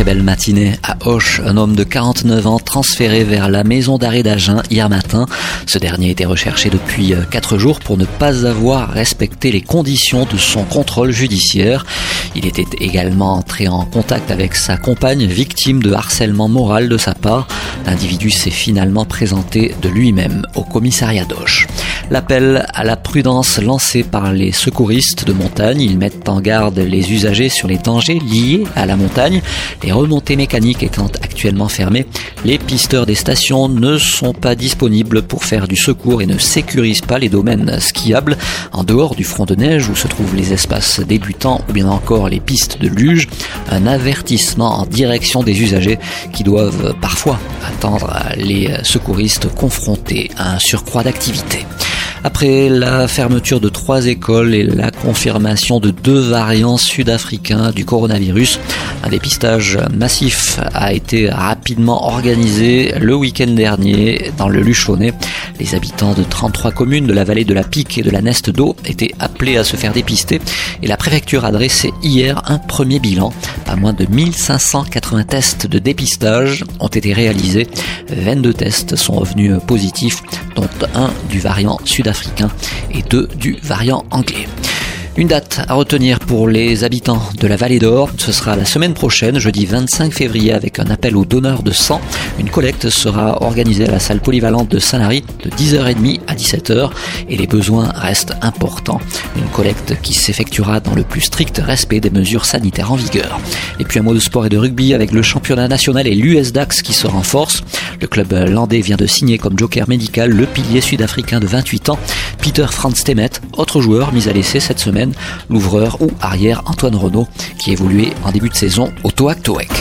Très belle matinée à Auch. Un homme de 49 ans transféré vers la maison d'arrêt d'Agen hier matin. Ce dernier était recherché depuis 4 jours pour ne pas avoir respecté les conditions de son contrôle judiciaire. Il était également entré en contact avec sa compagne victime de harcèlement moral de sa part. L'individu s'est finalement présenté de lui-même au commissariat d'Auch. L'appel à la prudence lancé par les secouristes de montagne. Ils mettent en garde les usagers sur les dangers liés à la montagne. Les remontées mécaniques étant actuellement fermées, les pisteurs des stations ne sont pas disponibles pour faire du secours et ne sécurisent pas les domaines skiables en dehors du front de neige où se trouvent les espaces débutants ou bien encore les pistes de luge. Un avertissement en direction des usagers qui doivent parfois attendre les secouristes confrontés à un surcroît d'activité. Après la fermeture de trois écoles et la confirmation de deux variants sud-africains du coronavirus, un dépistage massif a été rapidement organisé le week-end dernier dans le Luchonnet. Les habitants de 33 communes de la vallée de la Pique et de la Neste d'eau étaient appelés à se faire dépister et la préfecture a dressé hier un premier bilan. Moins de 1580 tests de dépistage ont été réalisés. 22 tests sont revenus positifs, dont un du variant sud-africain et deux du variant anglais. Une date à retenir pour les habitants de la Vallée d'Or, ce sera la semaine prochaine, jeudi 25 février, avec un appel aux donneurs de sang. Une collecte sera organisée à la salle polyvalente de Saint-Lary de 10h30 à 17h et les besoins restent importants. Une collecte qui s'effectuera dans le plus strict respect des mesures sanitaires en vigueur. Et puis un mot de sport et de rugby avec le championnat national et l'USDAX qui se renforcent. Le club landais vient de signer comme joker médical le pilier sud-africain de 28 ans, Peter Franz Temet, autre joueur mis à l'essai cette semaine l'ouvreur ou arrière Antoine Renault, qui évoluait en début de saison au Toac Toek.